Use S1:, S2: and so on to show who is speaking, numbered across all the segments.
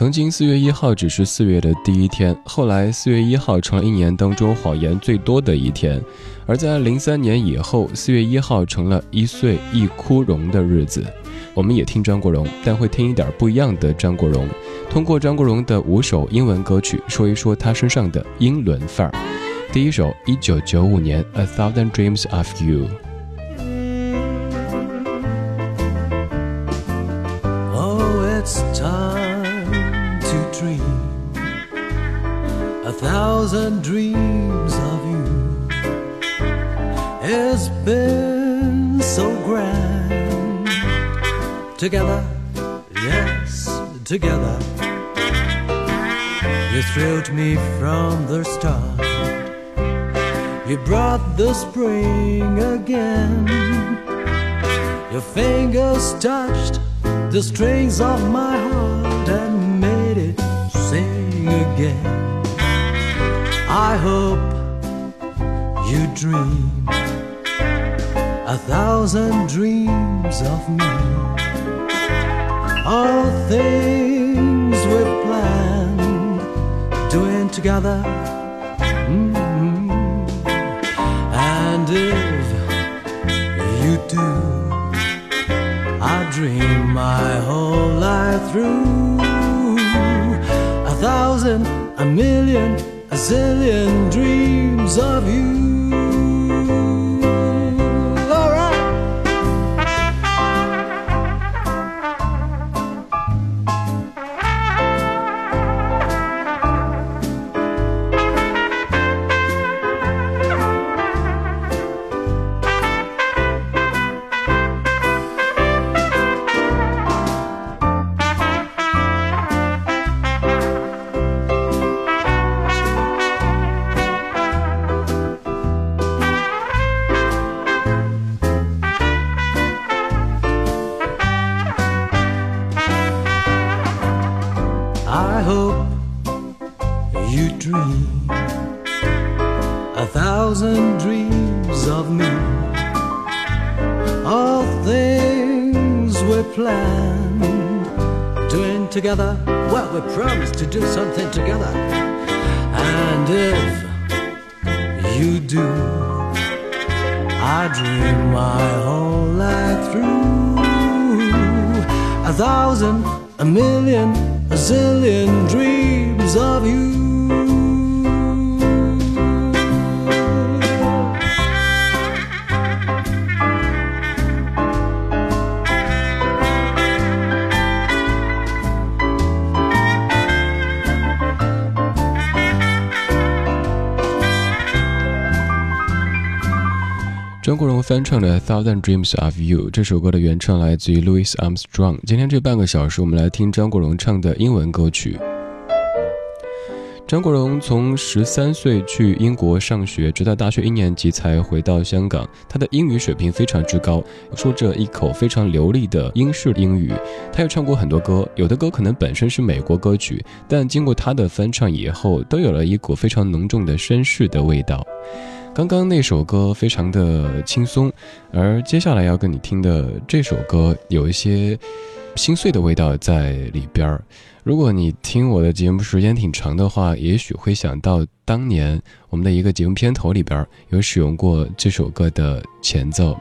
S1: 曾经四月一号只是四月的第一天，后来四月一号成了一年当中谎言最多的一天。而在零三年以后，四月一号成了一岁一枯荣的日子。我们也听张国荣，但会听一点不一样的张国荣。通过张国荣的五首英文歌曲，说一说他身上的英伦范儿。第一首，一九九五年，《A Thousand Dreams of You》。
S2: Together, yes, together. You thrilled me from the start. You brought the spring again. Your fingers touched the strings of my heart and made it sing again. I hope you dream a thousand dreams of me. All things we've planned, doing together. Mm. And if you do, I dream my whole life through. A thousand, a million, a zillion dreams of you. Thousand dreams of me. All things we planned, doing together. Well, we promised to do something together. And if you do, I dream my whole life through. A thousand, a million, a zillion dreams of you.
S1: 翻唱的《Thousand Dreams of You》这首歌的原唱来自于 Louis Armstrong。今天这半个小时，我们来听张国荣唱的英文歌曲。张国荣从十三岁去英国上学，直到大学一年级才回到香港。他的英语水平非常之高，说着一口非常流利的英式英语。他又唱过很多歌，有的歌可能本身是美国歌曲，但经过他的翻唱以后，都有了一股非常浓重的绅士的味道。刚刚那首歌非常的轻松，而接下来要跟你听的这首歌有一些心碎的味道在里边儿。如果你听我的节目时间挺长的话，也许会想到当年我们的一个节目片头里边有使用过这首歌的前奏，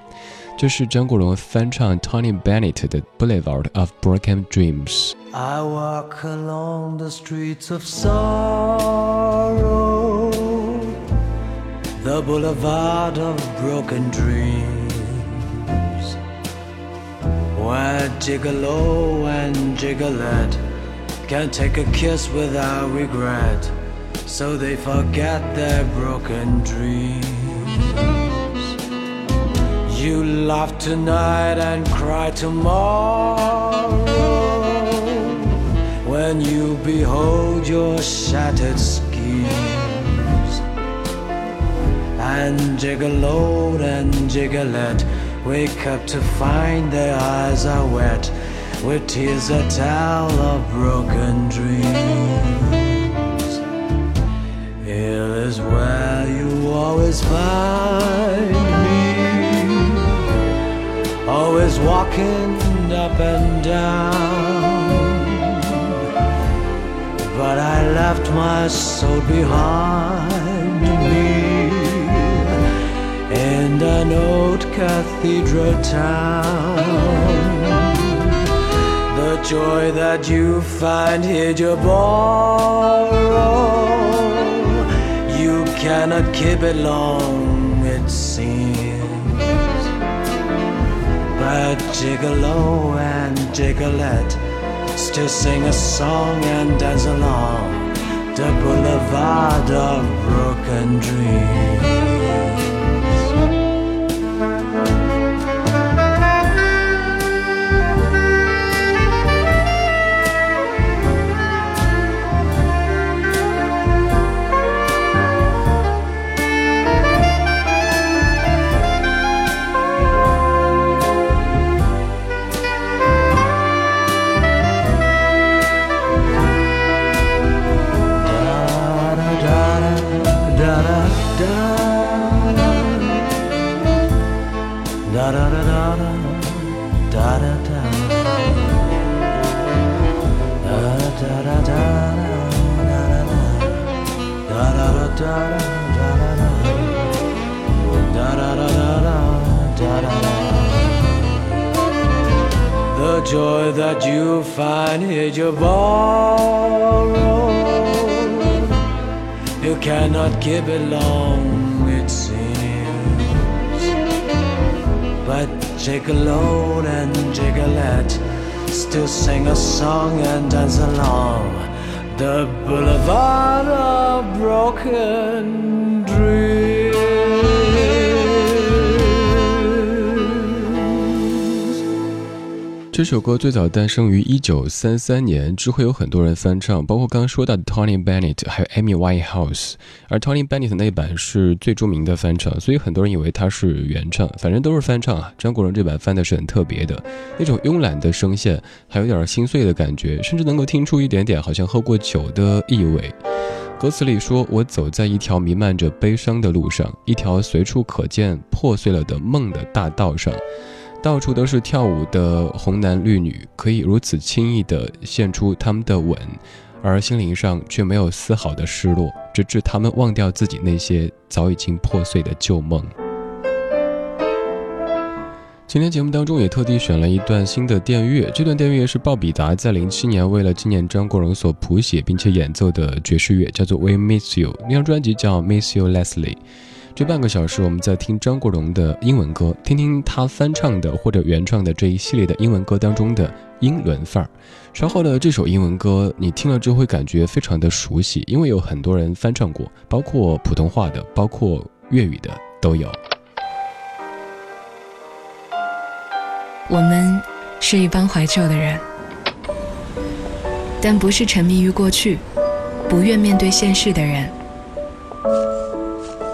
S1: 这是张国荣翻唱 Tony Bennett 的《Boulevard of Broken Dreams》。
S2: I walk along the streets of sorrow, boulevard of broken dreams, where gigolo and gigolette can take a kiss without regret, so they forget their broken dreams. You laugh tonight and cry tomorrow when you behold your shattered schemes. And gigolo and gigolette wake up to find their eyes are wet with tears that tell of broken dreams. Here is where you always find me, always walking up and down. But I left my soul behind cathedral town. The joy that you find here you borrow, you cannot keep it long, it seems. But Gigolo and Gigolette still sing a song and dance along the boulevard of broken dreams. The joy that you find here you borrow You cannot keep it long it seems. But Gigolo and Gigolette Still sing a song and dance along. The boulevard of broken
S1: 这首歌最早诞生于一九三三年，之后有很多人翻唱，包括刚刚说到的 Tony Bennett，还有 Amy Winehouse。而 Tony Bennett 那版是最著名的翻唱，所以很多人以为他是原唱，反正都是翻唱啊。张国荣这版翻的是很特别的，那种慵懒的声线，还有点心碎的感觉，甚至能够听出一点点好像喝过酒的意味。歌词里说：“我走在一条弥漫着悲伤的路上，一条随处可见破碎了的梦的大道上。”到处都是跳舞的红男绿女，可以如此轻易地献出他们的吻，而心灵上却没有丝毫的失落，直至他们忘掉自己那些早已经破碎的旧梦。今天节目当中也特地选了一段新的电乐，这段电乐是鲍比达在零七年为了纪念张国荣所谱写并且演奏的爵士乐，叫做《We Miss You》。那张专辑叫《Miss You Leslie》。这半个小时，我们在听张国荣的英文歌，听听他翻唱的或者原创的这一系列的英文歌当中的英伦范儿。稍后的这首英文歌，你听了之后会感觉非常的熟悉，因为有很多人翻唱过，包括普通话的，包括粤语的都有。
S3: 我们是一帮怀旧的人，但不是沉迷于过去、不愿面对现实的人。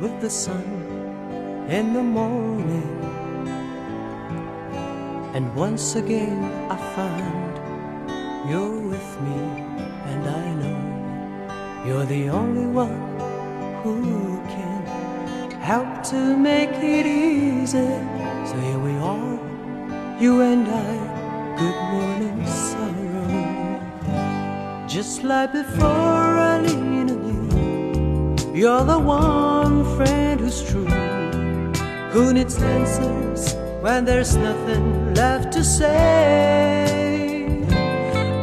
S2: with the sun in the morning, and once again I find you're with me, and I know you're the only one who can help to make it easy. So here we are, you and I. Good morning, sorrow. Just like before, I you. You're the one friend who's true, who needs answers when there's nothing left to say.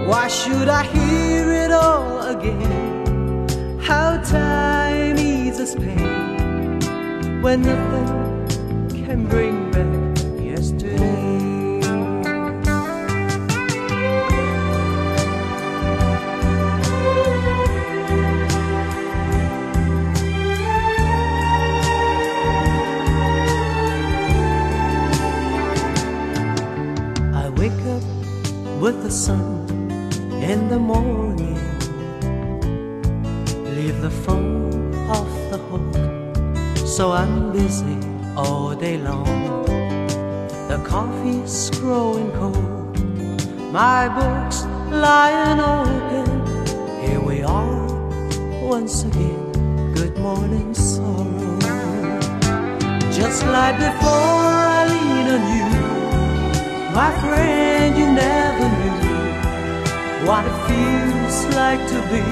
S2: Why should I hear it all again? How time eases pain when nothing can bring the sun in the morning. Leave the phone off the hook, so I'm busy all day long. The coffee's growing cold, my books lying open. Here we are once again. Good morning, sorrow. Just like before, I lean on you, my friend. You never knew what it feels like to be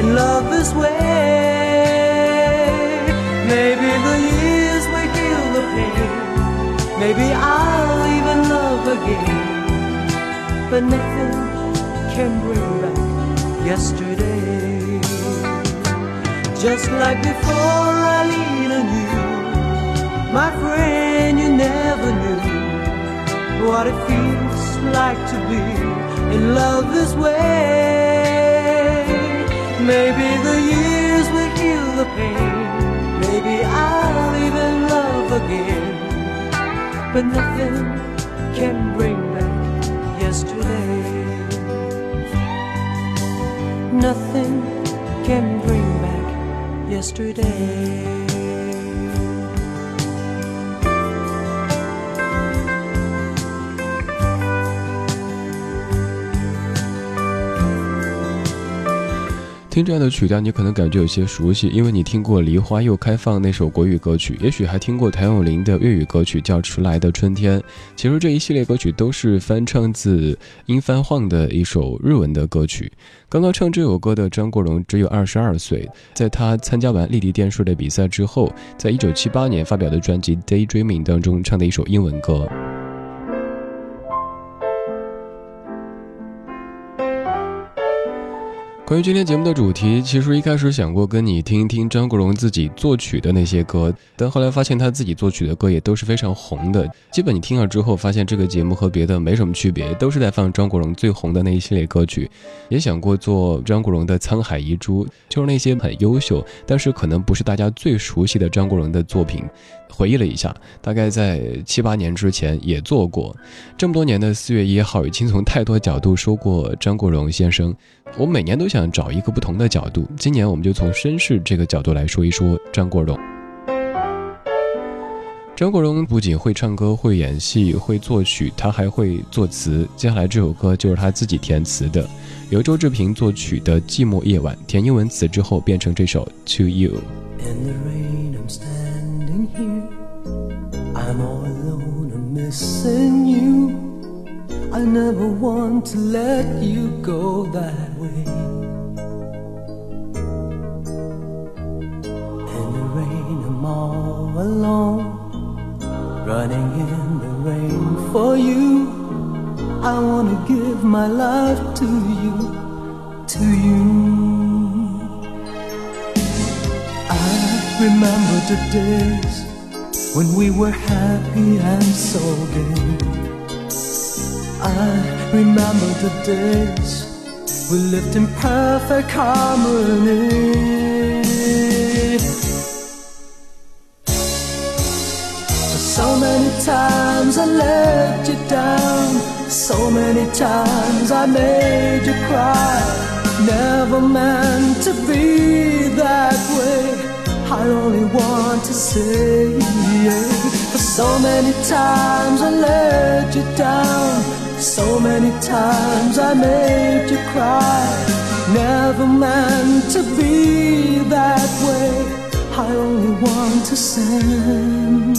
S2: in love this way. Maybe the years will heal the pain. Maybe I'll even love again. But nothing can bring back yesterday. Just like before, I lean on you, my friend. You never knew what it feels like to be in love this way. Maybe the years will heal the pain. Maybe I'll even love again. But nothing can bring back yesterday. Nothing can bring back yesterday.
S1: 听这样的曲调，你可能感觉有些熟悉，因为你听过《梨花又开放》那首国语歌曲，也许还听过谭咏麟的粤语歌曲叫《迟来的春天》。其实这一系列歌曲都是翻唱自殷番晃的一首日文的歌曲。刚刚唱这首歌的张国荣只有二十二岁，在他参加完丽丽电视的比赛之后，在一九七八年发表的专辑《Daydreaming》当中唱的一首英文歌。关于今天节目的主题，其实一开始想过跟你听一听张国荣自己作曲的那些歌，但后来发现他自己作曲的歌也都是非常红的。基本你听了之后，发现这个节目和别的没什么区别，都是在放张国荣最红的那一系列歌曲。也想过做张国荣的沧海遗珠，就是那些很优秀，但是可能不是大家最熟悉的张国荣的作品。回忆了一下，大概在七八年之前也做过。这么多年的四月一号，已经从太多角度说过张国荣先生。我每年都想找一个不同的角度，今年我们就从绅士这个角度来说一说张国荣。张国荣不仅会唱歌、会演戏、会作曲，他还会作词。接下来这首歌就是他自己填词的，由周志平作曲的《寂寞夜晚》，填英文词之后变成这首《To You》。
S2: I'm all alone and missing you. I never want to let you go that way. In the rain, I'm all alone. Running in the rain for you. I wanna give my life to you, to you. I remember the days when we were happy and so gay. I remember the days we lived in perfect harmony. So many times I let you down, so many times I made you cry. Never meant to be that. I only want to say. For so many times I let you down, so many times I made you cry. Never meant to be that way. I only want to send,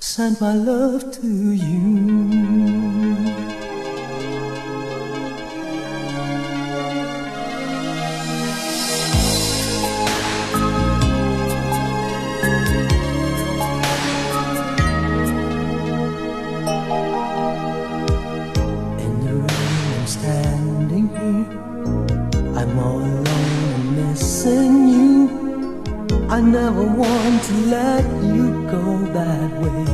S2: send my love to you. To let you go that way.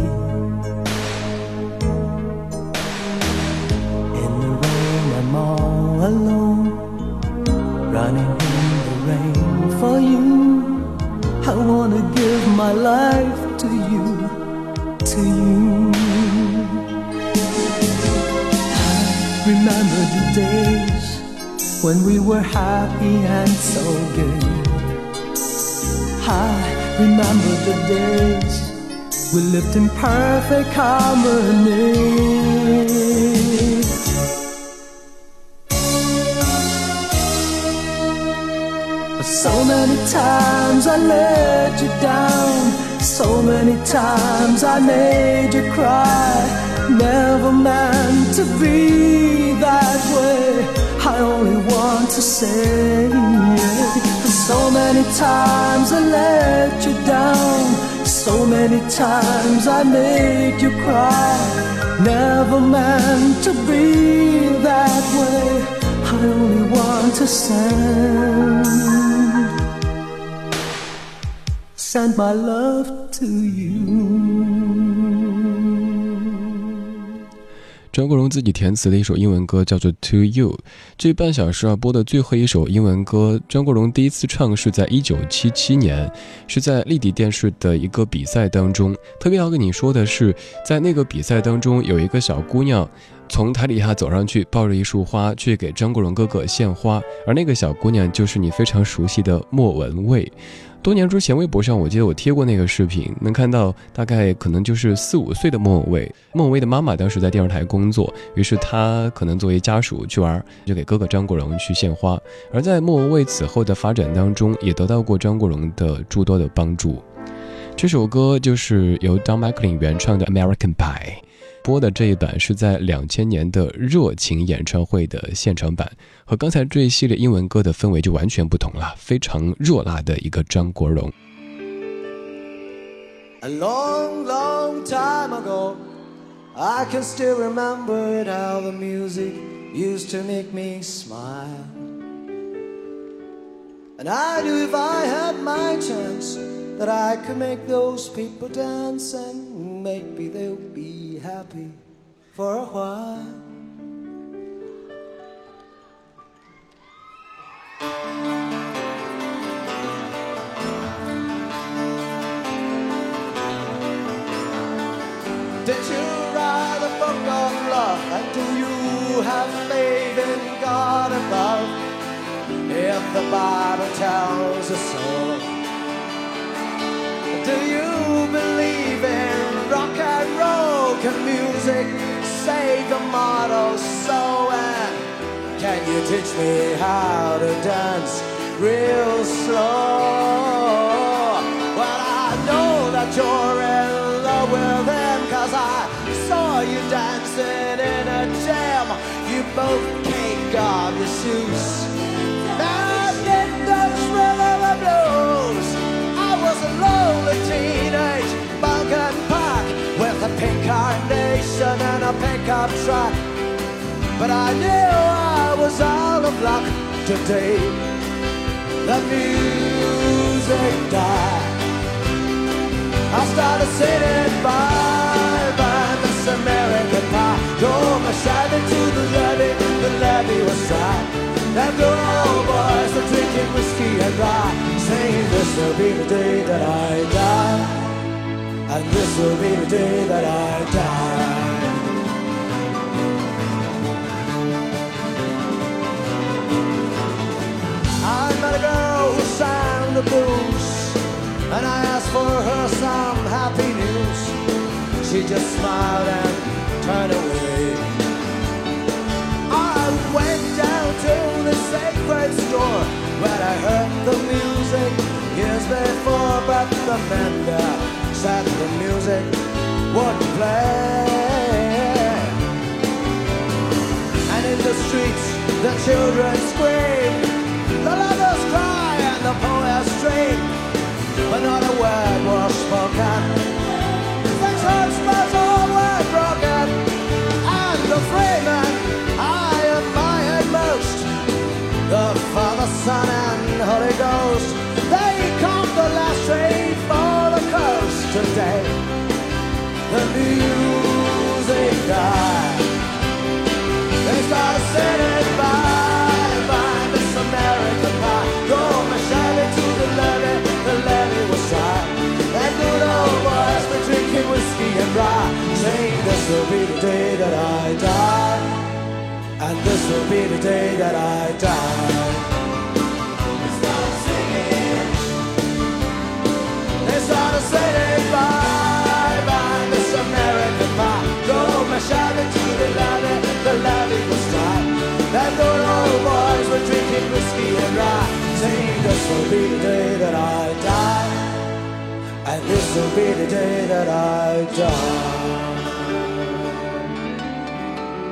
S4: We lived in perfect harmony. So many times I let you down, so many times I made you cry. Never meant to be that way. I only want to say, so many times I let you down. So many times I made you cry. Never meant to be that way. I only want to send, send my love to you.
S1: 张国荣自己填词的一首英文歌叫做《To You》。这半小时啊播的最后一首英文歌，张国荣第一次唱是在一九七七年，是在丽的电视的一个比赛当中。特别要跟你说的是，在那个比赛当中，有一个小姑娘从台底下走上去，抱着一束花去给张国荣哥哥献花，而那个小姑娘就是你非常熟悉的莫文蔚。多年之前，微博上我记得我贴过那个视频，能看到大概可能就是四五岁的莫文蔚。莫文蔚的妈妈当时在电视台工作，于是她可能作为家属去玩，就给哥哥张国荣去献花。而在莫文蔚此后的发展当中，也得到过张国荣的诸多的帮助。这首歌就是由 Don McLean 原唱的《American Pie》。播的这一版是在两千年的热情演唱会的现场版，和刚才这一系列英文歌的氛围就完全不同了，非常热辣的一个张国荣。
S4: A long, long time ago, I can still remember it, how the music used to make me smile. And I knew if I had my chance that I could make those people dance and maybe they'll be happy for a while. Did you write a book on love? And do you have faith in God above? If the Bible tells us so, can music save the model so and can you teach me how to dance real slow? Well i know that you're in love with him cause i saw you dancing in a jam. You both cake off your shoes. And in those rhythm blues i was a lonely teenage pink carnation and a pickup truck. But I knew I was out of luck today. The music died. I started sitting by by this American pie. Drove my Chevy to the levee. The levee was dry. And the old boys were drinking whiskey and rye, saying this will be the day that I die and this will be the day that I die. I met a girl who sang the blues, and I asked for her some happy news. She just smiled and turned away. I went down to the sacred store where I heard the music years before, but the man there that the music would play. And in the streets, the children scream, the lovers cry, and the poets dream. But not a word was spoken. Church bells all were broken, and the three men I admired most, the Father, Son, and Holy Ghost, be the day that I die. And this will be the day that I die. This will be the day that I die.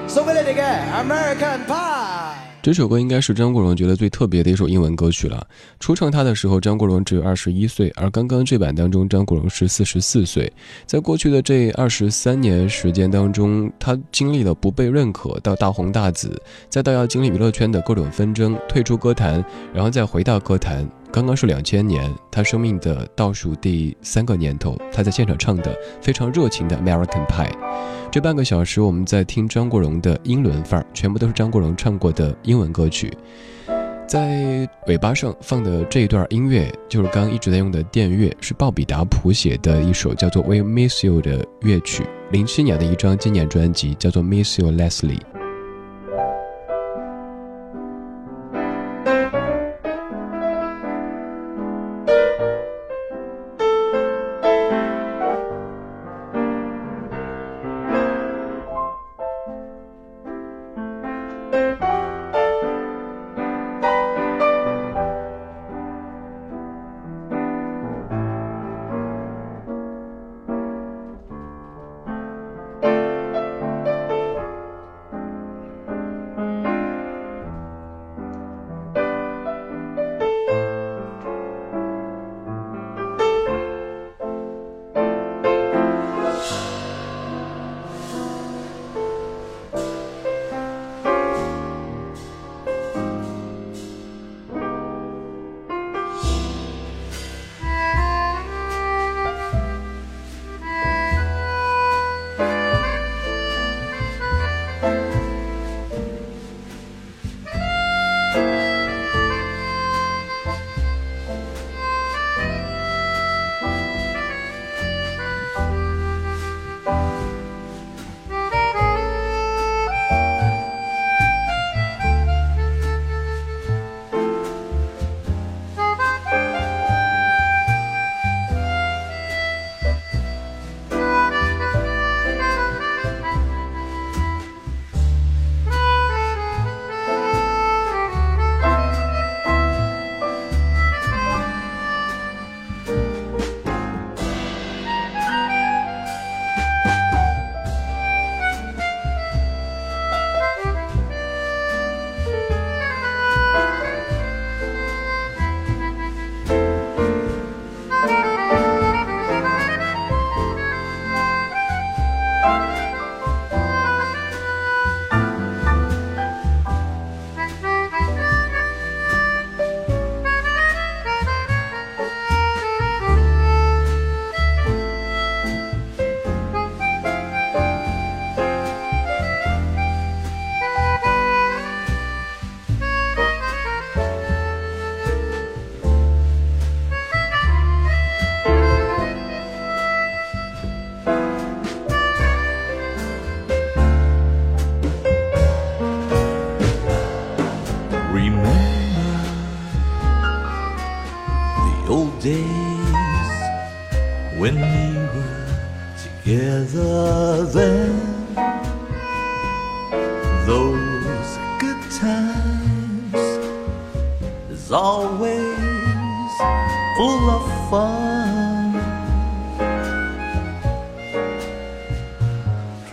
S4: 送给你们的 American Pie.
S5: 这首歌应该是张国荣觉得最特别的一首英文歌曲了。初唱他的时候，张国荣只有二十一岁，而刚刚这版当中，张国荣是四十四岁。在过去的这二十三年时间当中，他经历了不被认可到大红大紫，再到要经历娱乐圈的各种纷争，退出歌坛，然后再回到歌坛。刚刚是两千年，他生命的倒数第三个年头，他在现场唱的非常热情的《American Pie》。这半个小时，我们在听张国荣的英伦范儿，全部都是张国荣唱过的英文歌曲。在尾巴上放的这一段音乐，就是刚一直在用的电乐，是鲍比达谱写的一首叫做《We Miss You》的乐曲，零七年的一张纪念专辑叫做《Miss You Leslie》。times is always full of fun.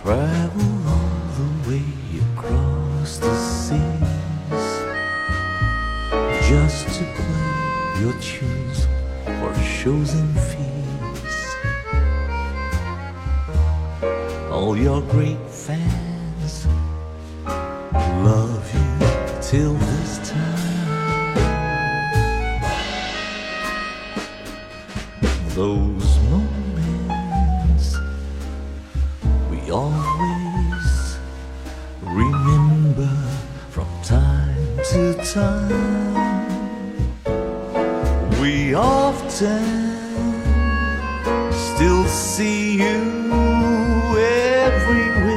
S5: Travel all the way across the seas just to play your tunes for shows and fees. All your great we often still see you everywhere.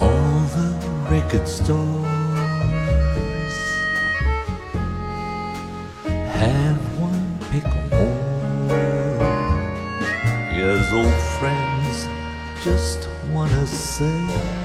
S5: All the record stores have one pick more. Yes, old friends just wanna say.